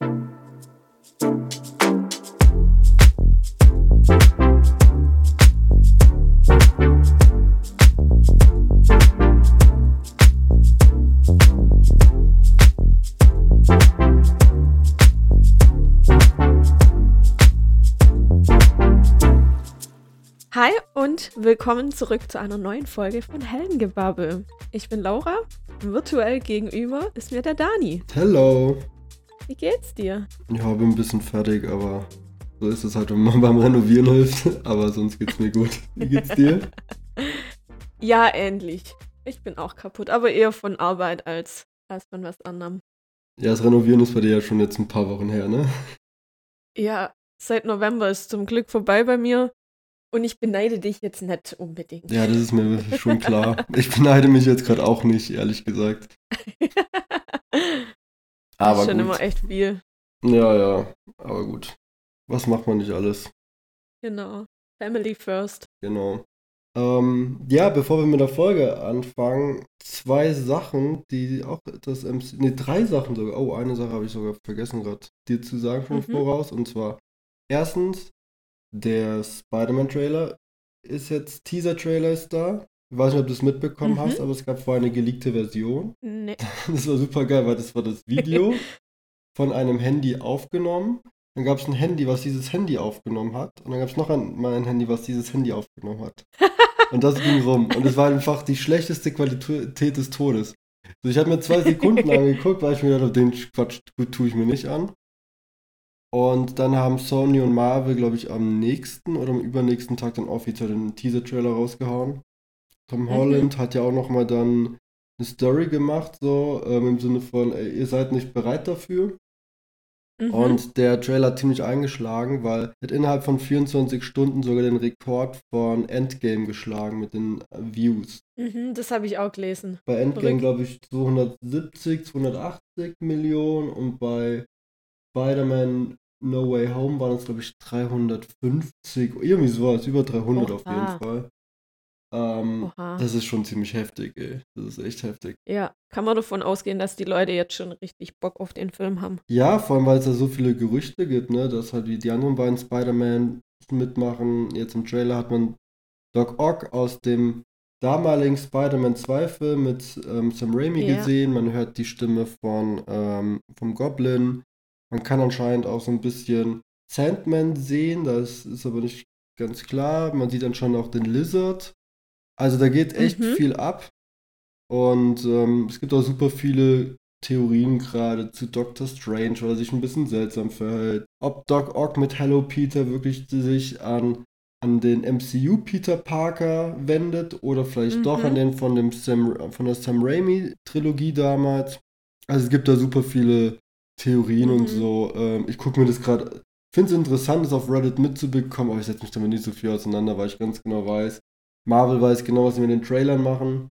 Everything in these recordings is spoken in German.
Hi und willkommen zurück zu einer neuen Folge von Heldengebabbel. Ich bin Laura, virtuell gegenüber ist mir der Dani. Hello. Wie geht's dir? Ja, bin ein bisschen fertig, aber so ist es halt, wenn man beim Renovieren hilft. Aber sonst geht's mir gut. Wie geht's dir? ja, ähnlich. Ich bin auch kaputt, aber eher von Arbeit als, als von was anderem. Ja, das Renovieren ist bei dir ja schon jetzt ein paar Wochen her, ne? Ja, seit November ist zum Glück vorbei bei mir. Und ich beneide dich jetzt nicht unbedingt. Ja, das ist mir schon klar. Ich beneide mich jetzt gerade auch nicht, ehrlich gesagt. Aber das ist schon gut. immer echt viel. Ja, ja, aber gut. Was macht man nicht alles? Genau. Family first. Genau. Ähm, ja, bevor wir mit der Folge anfangen, zwei Sachen, die auch das MC. Ne, drei Sachen sogar. Oh, eine Sache habe ich sogar vergessen gerade dir zu sagen schon mhm. voraus. Und zwar erstens, der Spider-Man-Trailer ist jetzt, Teaser-Trailer ist da. Ich weiß nicht, ob du es mitbekommen mhm. hast, aber es gab vorher eine geleakte Version. Nee. Das war super geil, weil das war das Video von einem Handy aufgenommen. Dann gab es ein Handy, was dieses Handy aufgenommen hat. Und dann gab es noch ein, mal ein Handy, was dieses Handy aufgenommen hat. Und das ging rum. Und es war einfach die schlechteste Qualität des Todes. Also ich habe mir zwei Sekunden angeguckt, weil ich mir gedacht habe, den Quatsch tue ich mir nicht an. Und dann haben Sony und Marvel, glaube ich, am nächsten oder am übernächsten Tag dann offiziell den Teaser-Trailer rausgehauen. Tom mhm. Holland hat ja auch nochmal dann eine Story gemacht, so ähm, im Sinne von, ey, ihr seid nicht bereit dafür. Mhm. Und der Trailer hat ziemlich eingeschlagen, weil er hat innerhalb von 24 Stunden sogar den Rekord von Endgame geschlagen mit den äh, Views. Mhm, das habe ich auch gelesen. Bei Endgame, glaube ich, 270, 280 Millionen und bei Spider-Man No Way Home waren es, glaube ich, 350, irgendwie sowas, über 300 Oha. auf jeden Fall. Ähm, das ist schon ziemlich heftig, ey. Das ist echt heftig. Ja, kann man davon ausgehen, dass die Leute jetzt schon richtig Bock auf den Film haben. Ja, vor allem, weil es da so viele Gerüchte gibt, ne, dass halt wie die anderen beiden Spider-Man mitmachen. Jetzt im Trailer hat man Doc Ock aus dem damaligen Spider-Man 2 Film mit ähm, Sam Raimi ja. gesehen. Man hört die Stimme von ähm, vom Goblin. Man kann anscheinend auch so ein bisschen Sandman sehen, das ist aber nicht ganz klar. Man sieht schon auch den Lizard. Also da geht echt mhm. viel ab. Und ähm, es gibt auch super viele Theorien gerade zu Doctor Strange, weil er sich ein bisschen seltsam verhält. Ob Doc Ock mit Hello Peter wirklich sich an, an den MCU Peter Parker wendet oder vielleicht mhm. doch an den von, dem Sam, von der Sam Raimi Trilogie damals. Also es gibt da super viele Theorien mhm. und so. Ähm, ich gucke mir das gerade, finde es interessant, das auf Reddit mitzubekommen, aber ich setze mich damit nicht so viel auseinander, weil ich ganz genau weiß, Marvel weiß genau, was sie mit den Trailern machen.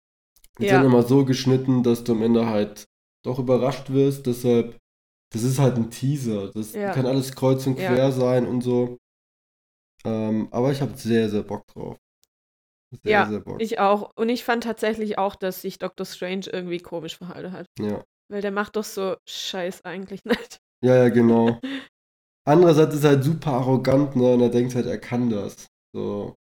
Die ja. sind immer so geschnitten, dass du am Ende halt doch überrascht wirst. Deshalb, das ist halt ein Teaser. Das ja. kann alles kreuz und quer ja. sein und so. Ähm, aber ich habe sehr, sehr Bock drauf. Sehr, ja, sehr Bock. ich auch. Und ich fand tatsächlich auch, dass sich Doctor Strange irgendwie komisch verhalten hat. Ja. Weil der macht doch so Scheiß eigentlich nicht. Ja, ja, genau. Andererseits ist er halt super arrogant, ne? Und er denkt halt, er kann das. So.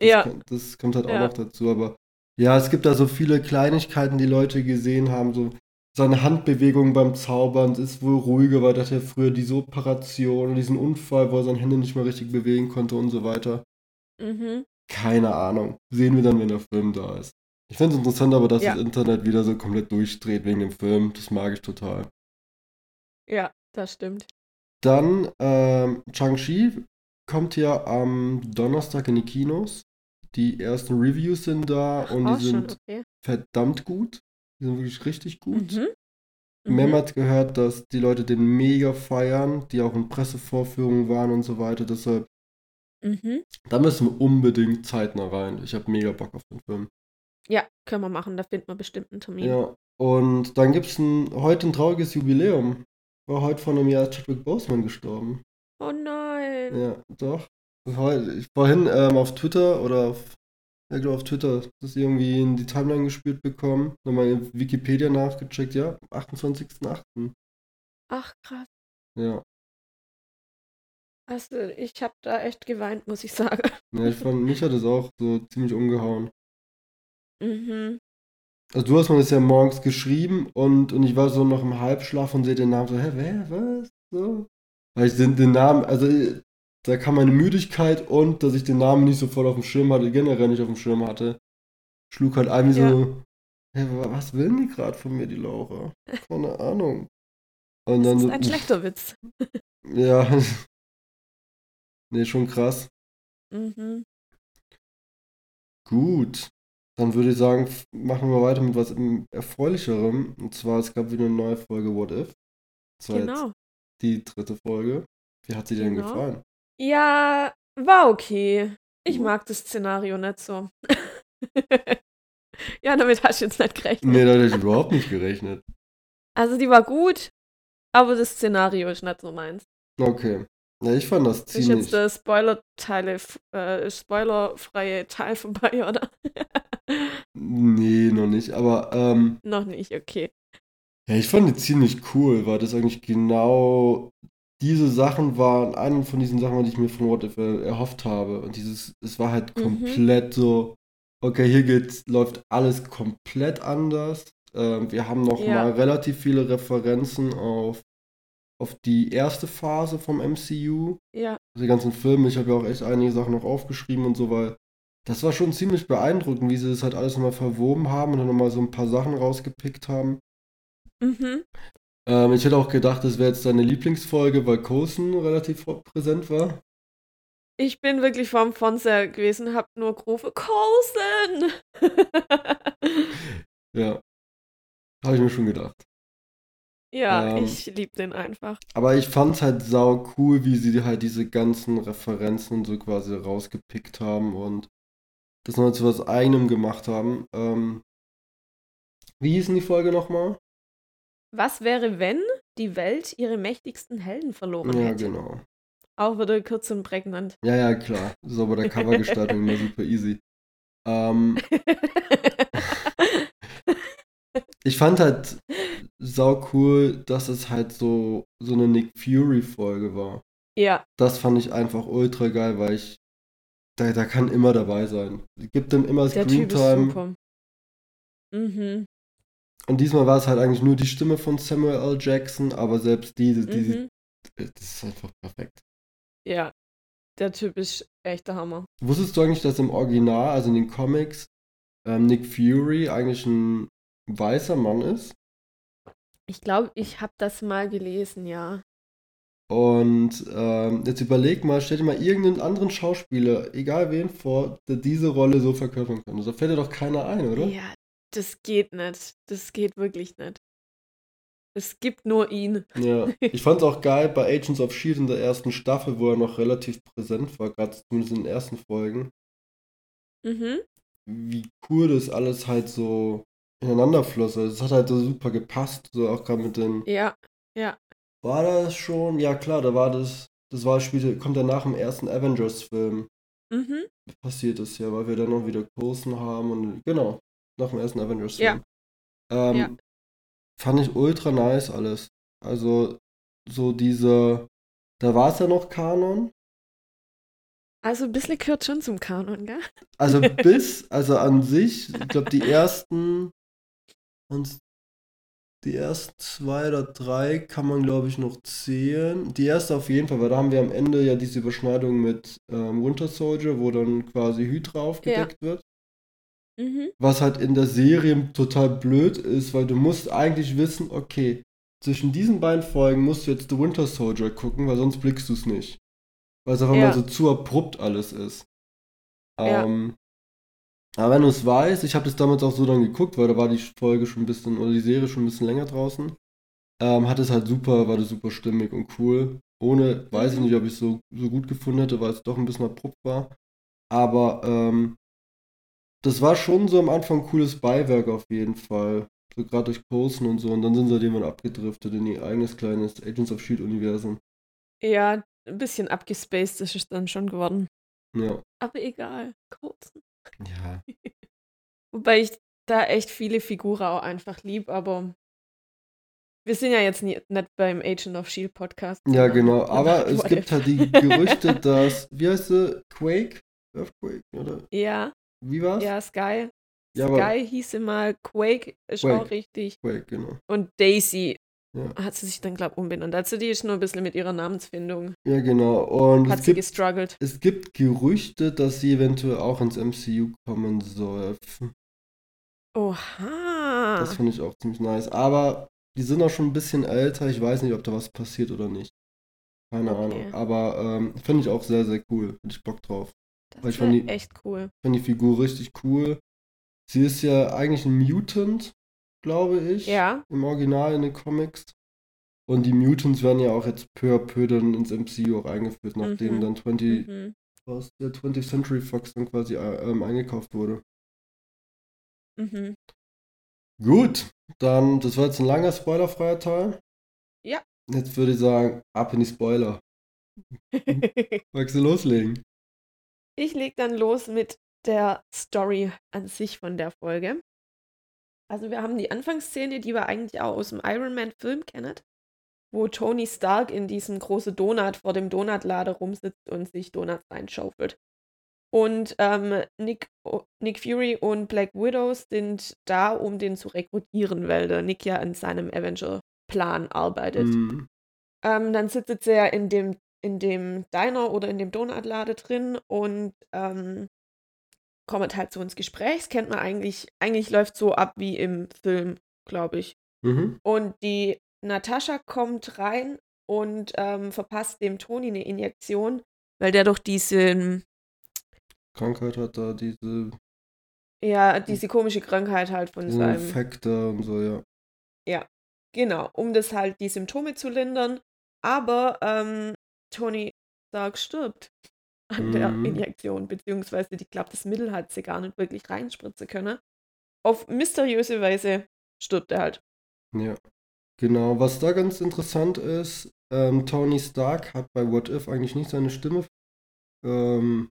Das ja. Kann, das kommt halt auch ja. noch dazu, aber ja, es gibt da so viele Kleinigkeiten, die Leute gesehen haben, so seine Handbewegung beim Zaubern ist wohl ruhiger, weil er hatte ja früher diese Operation und diesen Unfall, wo er seine Hände nicht mehr richtig bewegen konnte und so weiter. Mhm. Keine Ahnung. Sehen wir dann, wenn der Film da ist. Ich finde es interessant, aber dass ja. das Internet wieder so komplett durchdreht wegen dem Film. Das mag ich total. Ja, das stimmt. Dann, ähm, Chang-Chi kommt ja am Donnerstag in die Kinos. Die ersten Reviews sind da und die sind okay. verdammt gut. Die sind wirklich richtig gut. Mhm. Mhm. Mem hat gehört, dass die Leute den mega feiern, die auch in Pressevorführungen waren und so weiter. Deshalb, mhm. da müssen wir unbedingt zeitnah rein. Ich habe mega Bock auf den Film. Ja, können wir machen, da finden wir bestimmt einen Termin. Ja, und dann gibt es ein, heute ein trauriges Jubiläum. War heute vor einem Jahr Chadwick Boseman gestorben. Oh nein. Ja, doch. Vorhin ähm, auf Twitter oder auf, ja, glaube auf Twitter, das irgendwie in die Timeline gespielt bekommen. Nochmal in Wikipedia nachgecheckt, ja, am 28.08. Ach, krass. Ja. Also, ich habe da echt geweint, muss ich sagen. Ja, ich fand, mich hat es auch so ziemlich umgehauen. Mhm. Also du hast mir das ja morgens geschrieben und, und ich war so noch im Halbschlaf und sehe den Namen so, hä, wer, was? So. Weil ich den, den Namen, also äh, da kam meine Müdigkeit und dass ich den Namen nicht sofort auf dem Schirm hatte, generell nicht auf dem Schirm hatte, schlug halt ein wie Ja. so, wa- was will die gerade von mir, die Laura? Keine Ahnung. Und Das ist so, ein schlechter Witz. ja, nee, schon krass. Mhm. Gut, dann würde ich sagen, machen wir weiter mit was Erfreulicherem. Und zwar, es gab wieder eine neue Folge What If. Das war jetzt Genau. die dritte Folge. Wie hat sie dir denn Genau. gefallen? Ja, war okay. Ich Mhm. mag das Szenario nicht so. ja, damit hast du jetzt nicht gerechnet. Nee, da hätte ich überhaupt nicht gerechnet. Also die war gut, aber das Szenario ist nicht so meins. Okay. Ja, ich fand das Das ist ziemlich. jetzt der Spoiler-Teile, äh, spoilerfreie Teil vorbei, oder? Nee, noch nicht. Aber ähm, Noch nicht, okay. ja, ich fand die ziemlich cool, weil das eigentlich genau diese Sachen waren, eine von diesen Sachen, die ich mir von What If erhofft habe. Und dieses, es war halt Mhm. komplett so, okay, hier geht's, läuft alles komplett anders. Ähm, wir haben noch Ja. mal relativ viele Referenzen auf, auf die erste Phase vom MCU. Ja, die ganzen Filme. Ich habe ja auch echt einige Sachen noch aufgeschrieben und so, weil das war schon ziemlich beeindruckend, wie sie das halt alles nochmal verwoben haben und dann nochmal so ein paar Sachen rausgepickt haben. mhm. Ähm, ich hätte auch gedacht, das wäre jetzt deine Lieblingsfolge, weil Coulson relativ präsent war. Ich bin wirklich vorm Fernseher gewesen, hab nur gerufen, Coulson! Ja. Habe ich mir schon gedacht. ja, Ähm. ich lieb den einfach. Aber ich fand es halt sau cool, wie sie halt diese ganzen Referenzen so quasi rausgepickt haben und das nochmal zu was eigenem gemacht haben. Ähm, wie hieß denn die Folge nochmal? Was wäre, wenn die Welt ihre mächtigsten Helden verloren Ja, hätte? genau. Auch wieder kurz und prägnant. Ja, ja, klar. Ist aber der Covergestaltung immer super easy. Ähm, ich fand halt sau cool, dass es halt so, so eine Nick Fury-Folge war. ja, Das fand ich einfach ultra geil, weil ich. Da, da kann immer dabei sein. Gibt dann immer Screentime. Mhm, Und diesmal war es halt eigentlich nur die Stimme von Samuel L. Jackson, aber selbst die, die, die mhm. das ist einfach perfekt. Ja, der Typ ist echt der Hammer. Wusstest du eigentlich, dass im Original, also in den Comics, ähm, Nick Fury eigentlich ein weißer Mann ist? Ich glaube, ich habe das mal gelesen, ja. Und ähm, jetzt überleg mal, stell dir mal irgendeinen anderen Schauspieler, egal wen, vor, der diese Rolle so verkörpern kann. Da fällt dir doch keiner ein, oder? Ja, das geht nicht. Das geht wirklich nicht. Es gibt nur ihn. Ja. Ich fand's auch geil bei Agents of Shield in der ersten Staffel, wo er noch relativ präsent war, gerade zumindest in den ersten Folgen, Mhm. wie cool das alles halt so ineinander floss. Also Es hat halt so super gepasst, so auch gerade mit den. Ja, War das schon? Ja klar, da war das. Das war spielte, kommt ja nach dem ersten Avengers-Film. mhm. passiert ist ja, weil wir dann noch wieder Coulson haben und genau, nach dem ersten Avengers-Film. Ähm, Ja. Fand ich ultra nice alles. Also, so diese, da war es ja noch Kanon. Also ein bisschen gehört schon zum Kanon, gell? Also bis, also an sich, ich glaube die ersten, und die ersten zwei oder drei kann man glaube ich noch zählen. Die erste auf jeden Fall, weil da haben wir am Ende ja diese Überschneidung mit ähm, Winter Soldier, wo dann quasi Hydra aufgedeckt wird. Mhm. Was halt in der Serie total blöd ist, weil du musst eigentlich wissen, okay, zwischen diesen beiden Folgen musst du jetzt The Winter Soldier gucken, weil sonst blickst du es nicht. Weil es einfach Ja. mal so zu abrupt alles ist. Ja. Ähm, aber wenn du es weißt, ich habe das damals auch so dann geguckt, weil da war die Folge schon ein bisschen, oder die Serie schon ein bisschen länger draußen, ähm, hat es halt super, war das super stimmig und cool. Ohne, weiß ich Mhm. nicht, ob ich es so, so gut gefunden hätte, weil es doch ein bisschen abrupt war. Aber ähm, das war schon so am Anfang cooles Beiwerk auf jeden Fall. So gerade durch Coulson und so. Und dann sind sie irgendwann abgedriftet in ihr eigenes kleines Agents of Shield-Universum. Ja, ein bisschen abgespaced ist es dann schon geworden. Ja. Aber egal. Kurz. Ja. Wobei ich da echt viele Figuren auch einfach lieb, aber Wir sind ja jetzt nie, nicht beim Agent of Shield Podcast. Ja, genau. Aber es gibt halt die Gerüchte, dass, wie heißt sie? Quake? Earthquake, oder? Ja, Wie war's? ja, Sky. Ja, Sky hieß immer Quake, ist Quake. auch richtig. Quake, genau. Und Daisy Ja. hat sie sich dann, glaube ich, umbenannt. Also die ist nur ein bisschen mit ihrer Namensfindung. Ja, genau. Und Hat es sie gibt, gestruggelt. es gibt Gerüchte, dass sie eventuell auch ins MCU kommen soll. Oha. Das finde ich auch ziemlich nice. Aber die sind auch schon ein bisschen älter. Ich weiß nicht, ob da was passiert oder nicht. Keine Okay. Ahnung. Aber ähm, finde ich auch sehr, sehr cool. Hätte ich Bock drauf. Das ich fand die- echt cool. Finde die Figur richtig cool. Sie ist ja eigentlich ein Mutant, glaube ich. Ja, Im Original in den Comics. Und die Mutants werden ja auch jetzt peu à peu dann ins MCU auch eingeführt, nachdem Mhm. dann 20, mhm. was, der 20th Century Fox dann quasi äh, ähm, eingekauft wurde. Mhm. Gut, dann, das war jetzt ein langer spoilerfreier Teil. Ja. Jetzt würde ich sagen, ab in die Spoiler. Magst du loslegen? Ich leg dann los mit der Story an sich von der Folge. Also wir haben die Anfangsszene, die wir eigentlich auch aus dem Iron Man Film kennen, wo Tony Stark in diesem großen Donut vor dem Donutlader rumsitzt und sich Donuts reinschaufelt. Und ähm, Nick, Nick Fury und Black Widow sind da, um den zu rekrutieren, weil der Nick ja an seinem Avenger-Plan arbeitet. Mhm. Ähm, dann sitzt ja in dem, in dem Diner oder in dem Donutlade drin und ähm, kommt halt so ins Gespräch. Das kennt man eigentlich, eigentlich läuft so ab wie im Film, glaube ich. Mhm. Und die Natascha kommt rein und ähm, verpasst dem Toni eine Injektion, weil der doch diesen, Krankheit hat da diese, ja, diese komische Krankheit halt von seinem. Infekte und so, ja. Genau, um das halt die Symptome zu lindern. Aber ähm, Tony Stark stirbt an der Mhm. Injektion, beziehungsweise die glaubt, das Mittel hat sie gar nicht wirklich reinspritzen können. Auf mysteriöse Weise stirbt er halt. Ja, genau. Was da ganz interessant ist, ähm, Tony Stark hat bei What If eigentlich nicht seine Stimme. Ähm,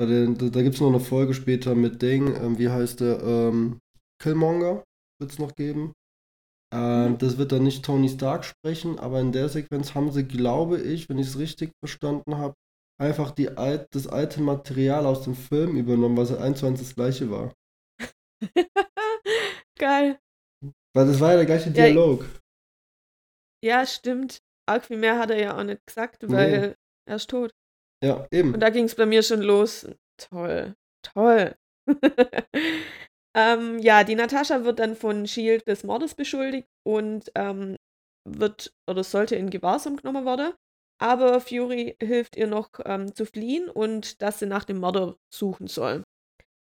den, da da gibt es noch eine Folge später mit Ding, ähm, wie heißt der? Ähm, Killmonger wird es noch geben. Ähm. Das wird dann nicht Tony Stark sprechen, aber in der Sequenz haben sie, glaube ich, wenn ich es richtig verstanden habe, einfach die alt, das alte Material aus dem Film übernommen, was eins zu eins das gleiche war. Geil. Weil das war ja der gleiche Ja, Dialog. Ja, stimmt. Arg viel mehr hat er ja auch nicht gesagt, weil er ist tot. Ja, eben. Und da ging es bei mir schon los. Toll, toll. ähm, ja, die Natascha wird dann von Shield des Mordes beschuldigt und ähm, wird oder sollte in Gewahrsam genommen werden. Aber Fury hilft ihr noch ähm, zu fliehen und dass sie nach dem Mörder suchen soll.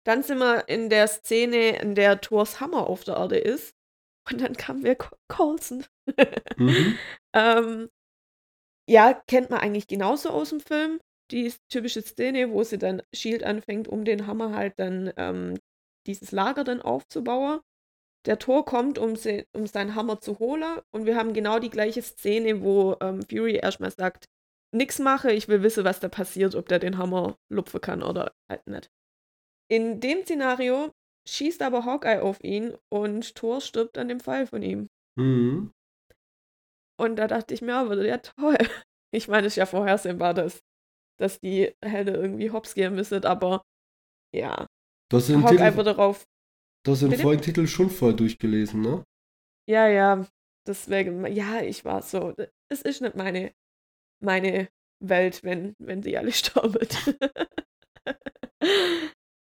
Dann sind wir in der Szene, in der Thors Hammer auf der Erde ist. Und dann kam wir Coulson. Mhm. Ähm, ja, kennt man eigentlich genauso aus dem Film. Die typische Szene, wo sie dann Shield anfängt, um den Hammer halt dann ähm, dieses Lager dann aufzubauen. Der Tor kommt, um, sie, um seinen Hammer zu holen. Und wir haben genau die gleiche Szene, wo ähm, Fury erstmal sagt, nix mache, ich will wissen, was da passiert, ob der den Hammer lupfen kann oder halt nicht. In dem Szenario schießt aber Hawkeye auf ihn und Thor stirbt an dem Fall von ihm. Mhm. Und da dachte ich mir, aber ja toll. Ich meine, es ist ja vorhersehbar, dass, dass die Helden irgendwie hops gehen müssen, aber ja. Du hast den, Hawkeye Titel, wird darauf, den Bitte? Folgentitel schon voll durchgelesen, ne? ja, ja, deswegen, ja, ich war so, es ist nicht meine, meine Welt, wenn, wenn sie alle sterben.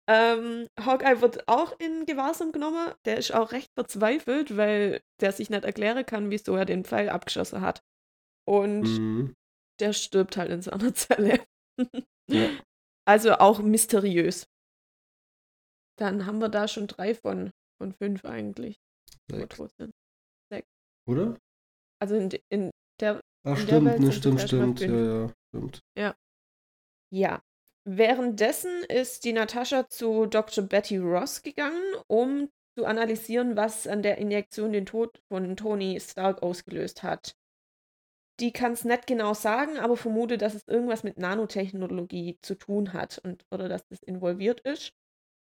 ähm, Hawkeye wird auch in Gewahrsam genommen. Der ist auch recht verzweifelt, weil der sich nicht erklären kann, wieso er den Pfeil abgeschossen hat. Und Mhm. der stirbt halt in seiner Zelle. Ja. Also auch mysteriös. Dann haben wir da schon drei von, von fünf eigentlich. Sechs. sind. Oder? Also in, in der, Ach, In der stimmt, Welt ne, stimmt, stimmt. Ja, ja, stimmt. ja. Währenddessen ist die Natascha zu Dr. Betty Ross gegangen, um zu analysieren, was an der Injektion den Tod von Tony Stark ausgelöst hat. Die kann es nicht genau sagen, aber vermute, dass es irgendwas mit Nanotechnologie zu tun hat und, oder dass das involviert ist.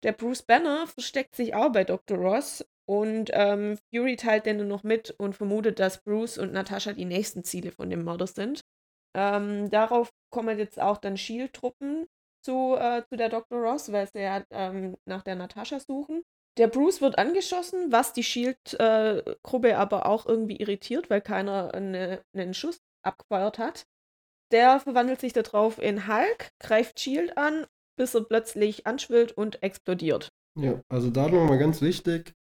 Der Bruce Banner versteckt sich auch bei Dr. Ross Und ähm, Fury teilt denen noch mit und vermutet, dass Bruce und Natascha die nächsten Ziele von dem Mörder sind. Ähm, darauf kommen jetzt auch dann Shield-Truppen zu, äh, zu der Dr. Ross, weil sie ja ähm, nach der Natascha suchen. Der Bruce wird angeschossen, was die Shield-Gruppe äh, aber auch irgendwie irritiert, weil keiner eine, einen Schuss abgefeuert hat. Der verwandelt sich darauf in Hulk, greift Shield an, bis er plötzlich anschwillt und explodiert. Ja, also da nochmal ganz wichtig.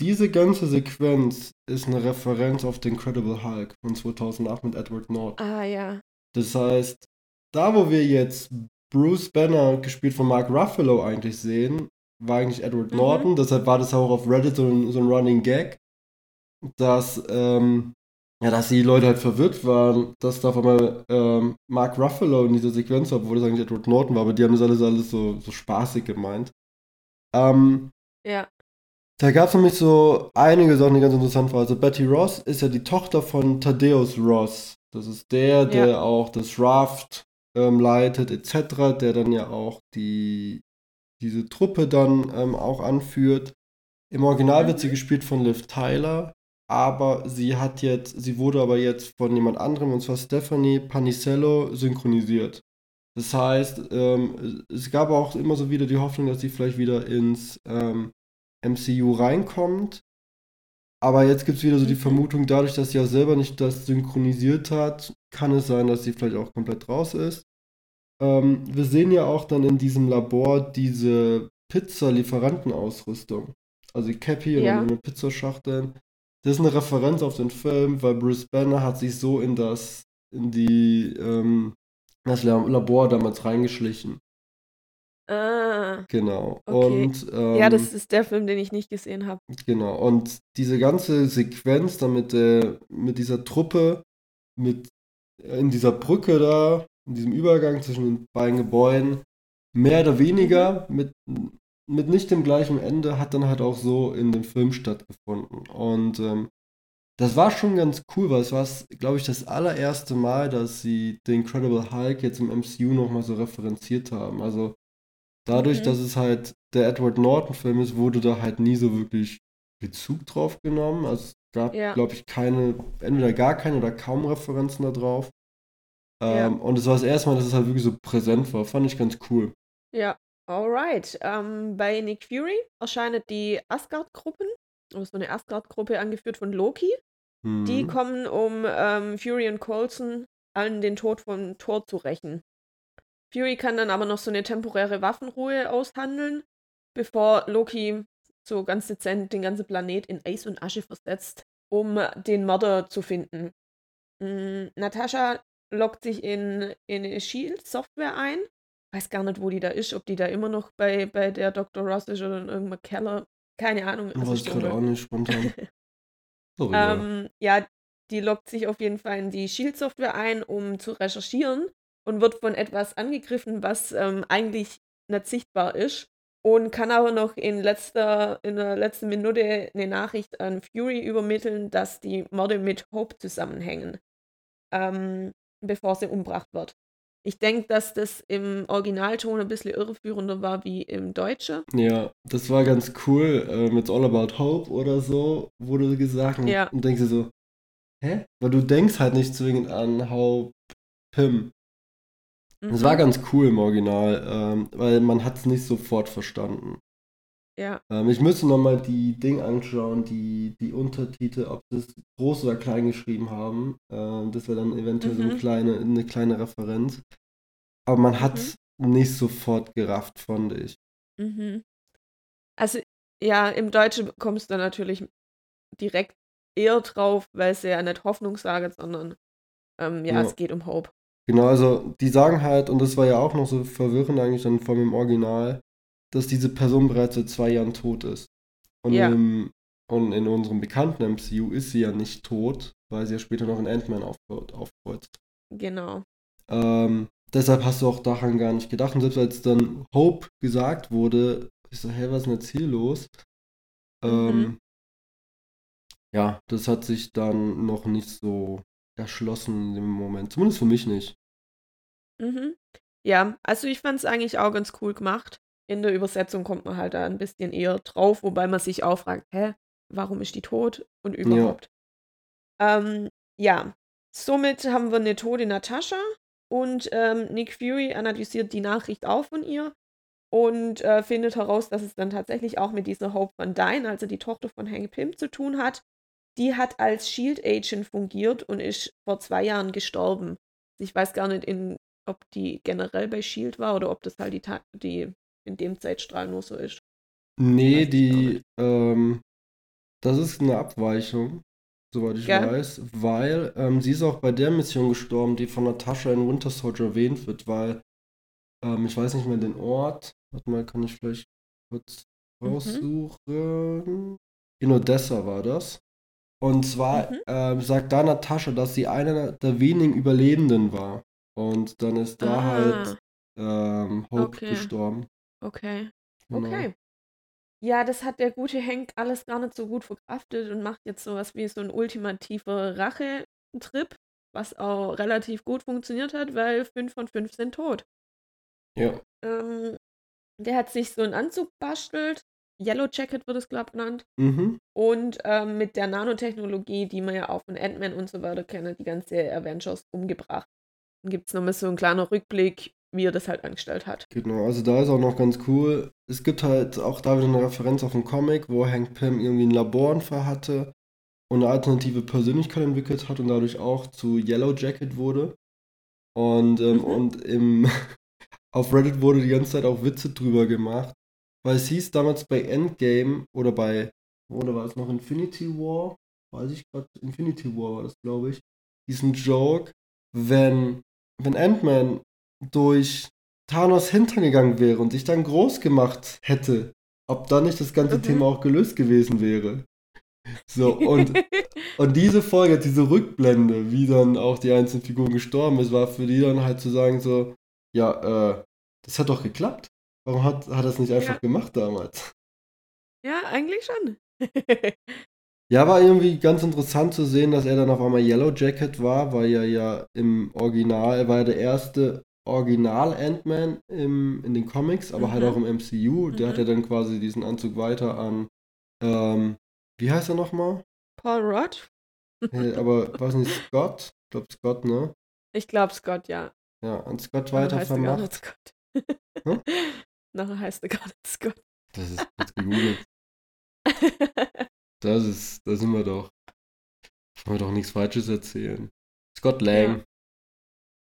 Diese ganze Sequenz ist eine Referenz auf den Incredible Hulk von 2008 mit Edward Norton. Ah ja. Das heißt, da wo wir jetzt Bruce Banner, gespielt von Mark Ruffalo, eigentlich sehen, war eigentlich Edward mhm. Norton. Deshalb war das auch auf Reddit so ein, so ein Running Gag, dass, ähm, ja, dass die Leute halt verwirrt waren, dass da auf einmal ähm, Mark Ruffalo in dieser Sequenz war, obwohl das eigentlich Edward Norton war, aber die haben das alles, alles so, so spaßig gemeint. Ähm, ja. Da gab es nämlich so einige Sachen, die ganz interessant waren. Also Betty Ross ist ja die Tochter von Thaddeus Ross. Das ist der, der ja. auch das Raft ähm, leitet, etc., der dann ja auch die, diese Truppe dann ähm, auch anführt. Im Original mhm. wird sie gespielt von Liv Tyler, aber sie hat jetzt, sie wurde aber jetzt von jemand anderem, und zwar Stephanie Panicello, synchronisiert. Das heißt, ähm, es gab auch immer so wieder die Hoffnung, dass sie vielleicht wieder ins ähm, MCU reinkommt. Aber jetzt gibt es wieder so die mhm. Vermutung, dadurch, dass sie ja selber nicht das synchronisiert hat, kann es sein, dass sie vielleicht auch komplett raus ist. Ähm, wir sehen ja auch dann in diesem Labor diese Pizza-Lieferantenausrüstung. Also Cappy ja. und eine Pizzaschachtel. Das ist eine Referenz auf den Film, weil Bruce Banner hat sich so in das, in die, ähm, das Labor damals reingeschlichen. Ah. Genau. Okay. Und, ähm, ja, das ist der Film, den ich nicht gesehen habe. Genau. Und diese ganze Sequenz da mit, der, mit dieser Truppe, mit in dieser Brücke da, in diesem Übergang zwischen den beiden Gebäuden, mehr oder weniger mit, mit nicht dem gleichen Ende, hat dann halt auch so in dem Film stattgefunden. Und ähm, das war schon ganz cool, weil es war, glaube ich, das allererste Mal, dass sie den Incredible Hulk jetzt im MCU nochmal so referenziert haben. Also dadurch, mhm. dass es halt der Edward Norton-Film ist, wurde da halt nie so wirklich Bezug drauf genommen. Also es gab, ja. glaube ich, keine, entweder gar keine oder kaum Referenzen da drauf. Ähm, ja. Und es war das erste Mal, dass es halt wirklich so präsent war. Fand ich ganz cool. Ja, alright. Ähm, bei Nick Fury erscheint die Asgard-Gruppen, oder so eine Asgard-Gruppe angeführt von Loki. Mhm. Die kommen, um ähm, Fury und Coulson allen den Tod von Thor zu rächen. Fury kann dann aber noch so eine temporäre Waffenruhe aushandeln, bevor Loki so ganz dezent den ganzen Planet in Eis und Asche versetzt, um den Mörder zu finden. Mhm, Natascha loggt sich in, in Shield-Software ein. Weiß gar nicht, wo die da ist, ob die da immer noch bei, bei der Dr. Ross ist oder in irgendeinem Keller. Keine Ahnung. Ich weiß gerade auch nicht spontan. Sorry, ähm, ja, die loggt sich auf jeden Fall in die Shield-Software ein, um zu recherchieren und wird von etwas angegriffen, was ähm, eigentlich nicht sichtbar ist. Und kann aber noch in, letzter, in der letzten Minute eine Nachricht an Fury übermitteln, dass die Morde mit Hope zusammenhängen, ähm, bevor sie umgebracht wird. Ich denke, dass das im Originalton ein bisschen irreführender war wie im Deutschen. Ja, das war ganz cool äh, mit All About Hope oder so, wurde gesagt. Ja. Und denkst du so, hä? Weil du denkst halt nicht zwingend an Hope Pim. Es war mhm. ganz cool im Original, ähm, weil man hat es nicht sofort verstanden. Ja. Ähm, ich müsste nochmal die Ding anschauen, die, die Untertitel, ob sie es groß oder klein geschrieben haben. Ähm, das wäre dann eventuell mhm. so eine mhm. kleine, eine kleine Referenz. Aber man hat es mhm. nicht sofort gerafft, fand ich. Mhm. Also, ja, im Deutschen kommst du natürlich direkt eher drauf, weil es ja nicht Hoffnung sagt, sondern ähm, ja, ja, es geht um Hope. Genau, also die sagen halt, und das war ja auch noch so verwirrend eigentlich dann von dem Original, dass diese Person bereits seit zwei Jahren tot ist. Und, ja. im, und in unserem bekannten MCU ist sie ja nicht tot, weil sie ja später noch in Ant-Man aufkreuzt. Genau. Ähm, deshalb hast du auch daran gar nicht gedacht. Und selbst als dann Hope gesagt wurde, ich so, hä, was ist denn jetzt hier los? Mhm. Ähm, ja, das hat sich dann noch nicht so erschlossen in dem Moment. Zumindest für mich nicht. Mhm. Ja, also ich fand es eigentlich auch ganz cool gemacht. In der Übersetzung kommt man halt da ein bisschen eher drauf, wobei man sich auch fragt, hä, warum ist die tot und überhaupt. Ja, ähm, ja. somit haben wir eine tote Natascha und ähm, Nick Fury analysiert die Nachricht auch von ihr und äh, findet heraus, dass es dann tatsächlich auch mit dieser Hope Van Dyne, also die Tochter von Hank Pym, zu tun hat. Die hat als Shield Agent fungiert und ist vor zwei Jahren gestorben. Ich weiß gar nicht, in, ob die generell bei Shield war oder ob das halt die, die in dem Zeitstrahl nur so ist. Nee, die, ähm, das ist eine Abweichung, soweit ich Gell? weiß, weil ähm, sie ist auch bei der Mission gestorben, die von Natascha in Winter Soldier erwähnt wird, weil ähm, ich weiß nicht mehr den Ort. Warte mal, kann ich vielleicht kurz mhm. raussuchen. Mhm. In Odessa war das. Und zwar mhm. ähm, sagt da Natascha, dass sie einer der wenigen Überlebenden war. Und dann ist da ah. halt ähm, Hope okay. gestorben. Okay. Genau. Okay. Ja, das hat der gute Hank alles gar nicht so gut verkraftet und macht jetzt sowas wie so ein ultimativer Rachetrip, was auch relativ gut funktioniert hat, weil fünf von fünf sind tot. Ja. Ähm, der hat sich so einen Anzug bastelt, Yellow Jacket wird es, glaube ich, genannt. Mhm. Und ähm, mit der Nanotechnologie, die man ja auch von Ant-Man und so weiter kennt, die ganze Avengers umgebracht. Dann gibt es nochmal so einen kleinen Rückblick, wie er das halt angestellt hat. Genau, also da ist auch noch ganz cool. Es gibt halt auch da wieder eine Referenz auf einen Comic, wo Hank Pym irgendwie ein Laboranfall hatte und eine alternative Persönlichkeit entwickelt hat und dadurch auch zu Yellow Jacket wurde. Und, ähm, mhm. und im, auf Reddit wurde die ganze Zeit auch Witze drüber gemacht, weil es hieß damals bei Endgame oder bei, oder war es noch Infinity War? Weiß ich gerade, Infinity War war das, glaube ich. Diesen Joke, wenn, wenn Ant-Man durch Thanos Hintern gegangen wäre und sich dann groß gemacht hätte, ob dann nicht das ganze mhm. Thema auch gelöst gewesen wäre. So, und, und diese Folge, diese Rückblende, wie dann auch die einzelnen Figuren gestorben ist, war für die dann halt zu sagen so, ja, äh, das hat doch geklappt. Warum hat, hat er es nicht einfach ja. gemacht damals? Ja, eigentlich schon. ja, war irgendwie ganz interessant zu sehen, dass er dann auf einmal Yellow Jacket war, weil er ja im Original, er war ja der erste Original Ant-Man in den Comics, aber halt mhm. halt auch im MCU. Der mhm. hat ja dann quasi diesen Anzug weiter an, ähm, wie heißt er nochmal? Paul Rudd? hey, aber weiß nicht, Scott? Ich glaube Scott, ne? Ich glaube Scott, ja. Ja, an Scott weiter heißt vermacht. Hm? Nachher heißt er gar nicht Scott. Das ist jetzt gegoogelt. das ist, da sind wir doch. Wollen wir doch nichts Falsches erzählen. Scott Lang. Ja.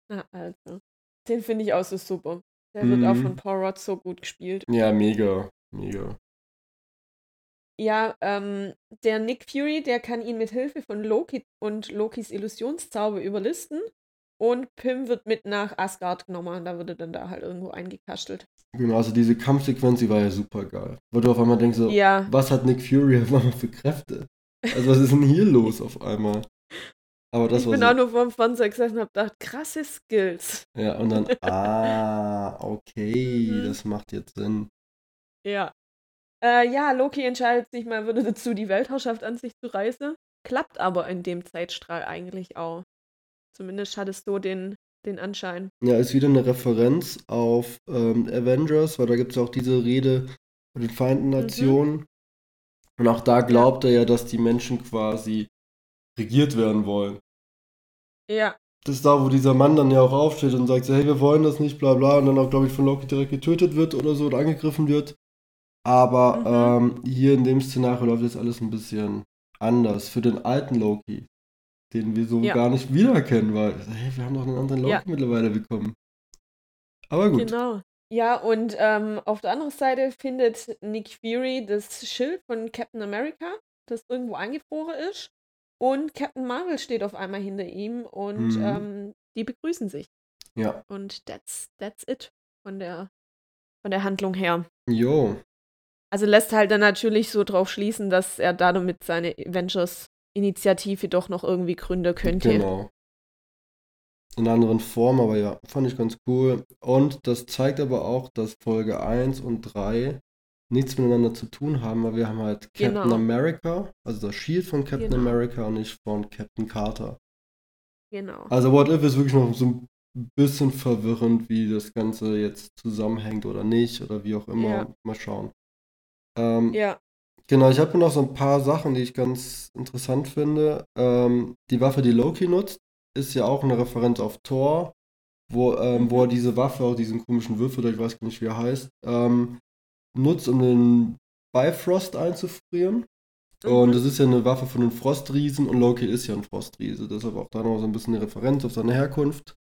Na, also. Den finde ich auch so super. Der wird auch von mhm. Paul Rudd so gut gespielt. Ja, mega, mega. Ja, ähm, der Nick Fury, der kann ihn mit Hilfe von Loki und Lokis Illusionszauber überlisten. Und Pym wird mit nach Asgard genommen. Da wird er dann da halt irgendwo eingekastelt. Genau, also diese Kampfsequenz, die war ja super geil. Weil du auf einmal denkst so, ja. was hat Nick Fury auf einmal für Kräfte? Also was ist denn hier los auf einmal? Aber das ich bin so auch nur vor dem Fernseher gesessen und hab gedacht, krasse Skills. Ja, und dann, ah, okay, mhm. das macht jetzt Sinn. Ja. Äh, ja, Loki entscheidet sich mal würde dazu, die Weltherrschaft an sich zu reißen. Klappt aber in dem Zeitstrahl eigentlich auch. Zumindest hat es so den, den Anschein. Ja, ist wieder eine Referenz auf ähm, Avengers, weil da gibt es auch diese Rede von den Vereinten. Nationen. Mhm. Und auch da glaubt ja. er ja, dass die Menschen quasi regiert werden wollen. Ja. Das ist da, wo dieser Mann dann ja auch aufsteht und sagt so, hey, wir wollen das nicht, bla bla, und dann auch, glaube ich, von Loki direkt getötet wird oder so oder angegriffen wird. Aber mhm. ähm, hier in dem Szenario läuft jetzt alles ein bisschen anders. Für den alten Loki, den wir so ja. gar nicht wiedererkennen, weil, hey, wir haben doch einen anderen Loki ja. mittlerweile bekommen. Aber gut. Genau. Ja, und ähm, auf der anderen Seite findet Nick Fury das Schild von Captain America, das irgendwo eingefroren ist. Und Captain Marvel steht auf einmal hinter ihm und mhm. ähm, die begrüßen sich. Ja. Und that's, that's it von der, von der Handlung her. Jo. Also lässt halt dann natürlich so drauf schließen, dass er damit seine Avengers-Initiative doch noch irgendwie gründen könnte. Genau. In einer anderen Form, aber ja, fand ich ganz cool. Und das zeigt aber auch, dass Folge 1 und 3 nichts miteinander zu tun haben, weil wir haben halt Captain genau. America, also das Shield von Captain genau. America und nicht von Captain Carter. Genau. Also What If ist wirklich noch so ein bisschen verwirrend, wie das Ganze jetzt zusammenhängt oder nicht oder wie auch immer. Ja. Mal schauen. Ähm, Ja. Genau, ich habe noch so ein paar Sachen, die ich ganz interessant finde. Ähm, die Waffe, die Loki nutzt, ist ja auch eine Referenz auf Thor, wo, ähm, wo er Mhm. diese Waffe, auch diesen komischen Würfel, ich weiß gar nicht, wie er heißt, ähm, nutzt, um den Bifrost einzufrieren. Und Mhm. das ist ja eine Waffe von den Frostriesen und Loki ist ja ein Frostriese, deshalb auch da noch so ein bisschen eine Referenz auf seine Herkunft.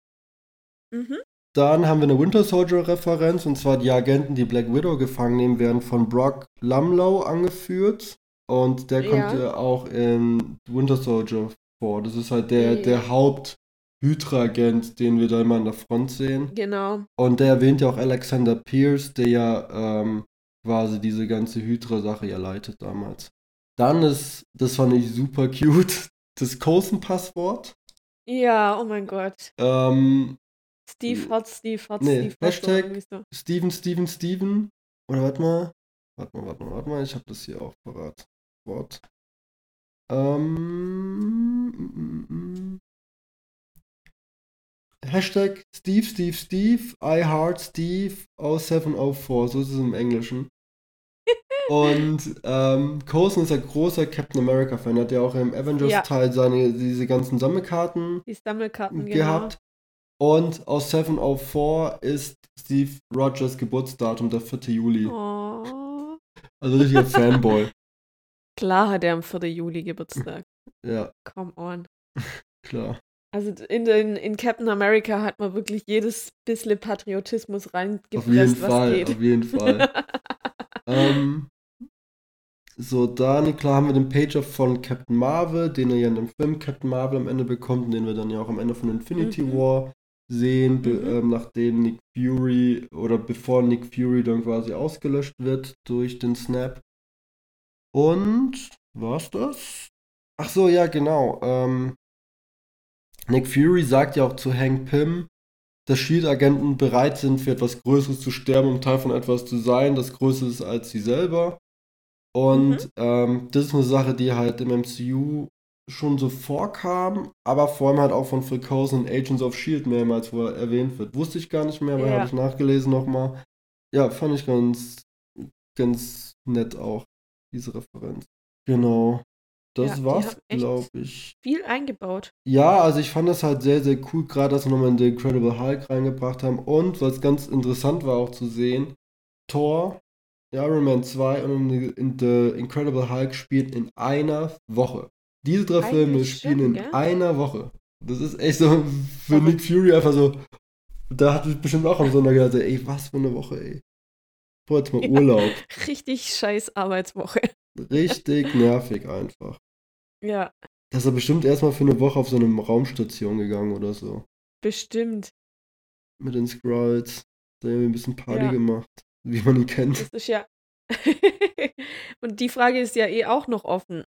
Mhm. Dann haben wir eine Winter Soldier-Referenz, und zwar die Agenten, die Black Widow gefangen nehmen, werden von Brock Lumlow angeführt. Und der kommt Ja. ja auch in Winter Soldier vor. Das ist halt der, Ja. der Haupt-Hydra-Agent, den wir da immer an der Front sehen. Genau. Und der erwähnt ja auch Alexander Pierce, der ja ähm, quasi diese ganze Hydra-Sache ja leitet damals. Dann ist, das fand ich super cute, das Coulson-Passwort. Ja, oh mein Gott. Ähm, Steve hat Steve hat Nee, Steve Hashtag- so. Steven, Steven, Steven. Oder warte mal. Warte mal, warte mal, warte mal. Ich habe das hier auch parat. Wort. Ähm. mm, mm, mm. Hashtag Steve, Steve, Steve. I heart Steve 0704. So ist es im Englischen. Und ähm, Coulson ist ein großer Captain America-Fan. Hat ja auch im Avengers-Teil seine, diese ganzen Sammelkarten Die Sammelkarten, genau. gehabt. Und aus 704 ist Steve Rogers Geburtsdatum der 4. Juli. Oh. Also richtiger Fanboy. Klar hat er am 4. Juli Geburtstag. Ja, Come on. klar. Also in, den, in Captain America hat man wirklich jedes bisschen Patriotismus reingepresst, Auf jeden was Fall, geht. auf jeden Fall. ähm, so, dann, klar haben wir den Pager von Captain Marvel, den er ja in dem Film Captain Marvel am Ende bekommt und den wir dann ja auch am Ende von Infinity Mhm. War sehen, Mhm. ähm, nachdem Nick Fury oder bevor Nick Fury dann quasi ausgelöscht wird durch den Snap. Und war's das? Ach so, ja, genau. Ähm, Nick Fury sagt ja auch zu Hank Pym, dass Shield-Agenten bereit sind, für etwas Größeres zu sterben, um Teil von etwas zu sein, das größer ist als sie selber. Und ähm, das ist eine Sache, die halt im MCU schon so vorkam, aber vor allem halt auch von Phil Coulson in Agents of Shield mehrmals, wo er erwähnt wird. Wusste ich gar nicht mehr, aber Ja. habe ich nachgelesen nochmal. Ja, fand ich ganz, ganz nett auch, diese Referenz. Genau. Das Ja, war's, glaube ich. Viel eingebaut. Ja, also ich fand das halt sehr, sehr cool, gerade dass sie nochmal in The Incredible Hulk reingebracht haben. Und was ganz interessant war auch zu sehen, Thor, Iron Man 2 und in The- in The Incredible Hulk spielen in einer Woche. Diese drei Eigentlich Filme spielen in gell? einer Woche. Das ist echt so für. Nick Fury einfach so. Da hat ich bestimmt auch am Sonntag gedacht, ey, was für eine Woche, ey. Brauche jetzt mal Ja. Urlaub. Richtig scheiß Arbeitswoche. Richtig nervig einfach. Ja, Da ist er bestimmt erstmal für eine Woche auf so eine Raumstation gegangen oder so. bestimmt. mit den Skrulls. Da haben wir ein bisschen Party Ja. gemacht, wie man ihn kennt. Das ist ja. Und die Frage ist ja eh auch noch offen.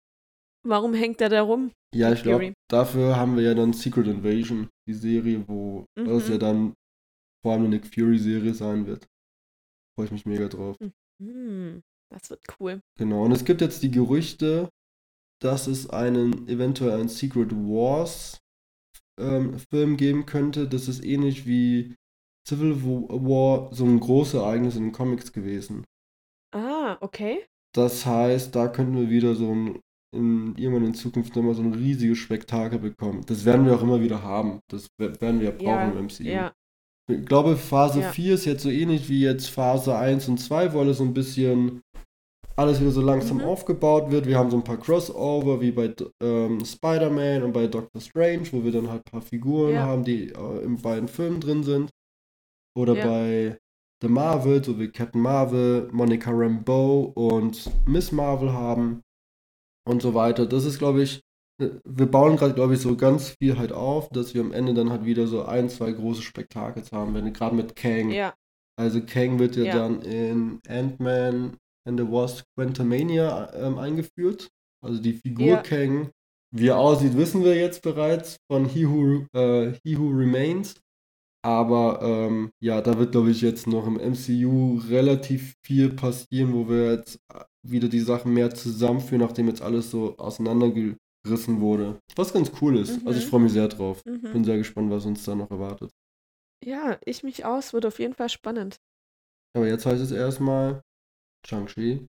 Warum hängt er da rum? Ja, ich glaube, dafür haben wir ja dann Secret Invasion, die Serie, wo das Mhm. ja dann vor allem eine Nick Fury-Serie sein wird. Freue ich mich mega drauf. Hm, das wird cool. Genau. Und es gibt jetzt die Gerüchte, dass es einen eventuell einen Secret Wars ähm, Film geben könnte. Das ist ähnlich wie Civil War, so ein großes Ereignis in den Comics gewesen. Ah, okay. Das heißt, da könnten wir wieder so ein, in, irgendwann in Zukunft nochmal so ein riesiges Spektakel bekommen. Das werden wir auch immer wieder haben. Das we- werden wir ja brauchen Ja, im MCU. ja, Ich glaube, Phase Ja. 4 ist jetzt so ähnlich wie jetzt Phase 1 und 2, wo alles so ein bisschen alles wieder so langsam Mhm. aufgebaut wird. Wir haben so ein paar Crossover wie bei ähm, Spider-Man und bei Doctor Strange, wo wir dann halt ein paar Figuren Ja. haben, die äh, in beiden Filmen drin sind. Oder Ja. bei The Marvel, so wie Captain Marvel, Monica Rambeau und Miss Marvel haben und so weiter. Das ist, glaube ich, äh, wir bauen gerade, glaube ich, so ganz viel halt auf, dass wir am Ende dann halt wieder so ein, zwei große Spektakels haben werden, gerade mit Kang. ja, Also Kang wird ja, Ja. dann in Ant-Man and the Wasp Quantumania ähm, eingeführt. Also die Figur Ja. Kang. Wie er aussieht, wissen wir jetzt bereits von He Who, äh, He Who Remains. Aber ähm, ja, da wird, glaube ich, jetzt noch im MCU relativ viel passieren, wo wir jetzt wieder die Sachen mehr zusammenführen, nachdem jetzt alles so auseinandergerissen wurde. Was ganz cool ist. Also ich Mhm. freue mich sehr drauf. Bin mhm. sehr gespannt, was uns da noch erwartet. Ja, ich mich aus, wird auf jeden Fall spannend. Aber jetzt heißt es erstmal Shang-Chi,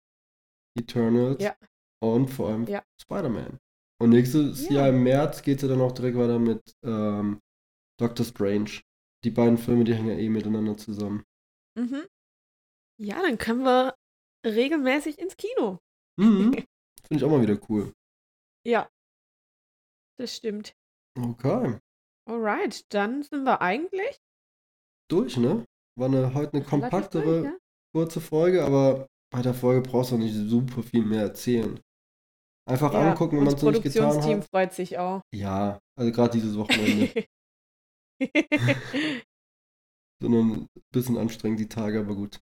Eternals Ja. und vor allem Ja. Spider-Man. Und nächstes Ja. Jahr im März geht es ja dann auch direkt weiter mit ähm, Doctor Strange. Die beiden Filme, die hängen ja eh miteinander zusammen. Mhm. Ja, dann können wir regelmäßig ins Kino. Mhm. Finde ich auch mal wieder cool. Ja, das stimmt. Okay. Alright, dann sind wir eigentlich Durch, ne? War eine, heute eine kompaktere, durch, ja? kurze Folge, aber bei der Folge brauchst du nicht super viel mehr erzählen. Einfach Ja, angucken, wenn man es noch nicht getan Produktionsteam hat. freut sich auch. Ja, also gerade dieses Wochenende. Sondern ein bisschen anstrengend die Tage, aber gut.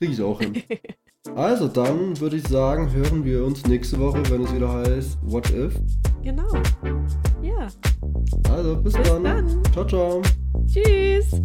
Kriege ich auch hin. Also dann würde ich sagen, hören wir uns nächste Woche, wenn es wieder heißt What If. Genau. Ja. Also bis, bis dann. dann. Ciao, ciao. Tschüss.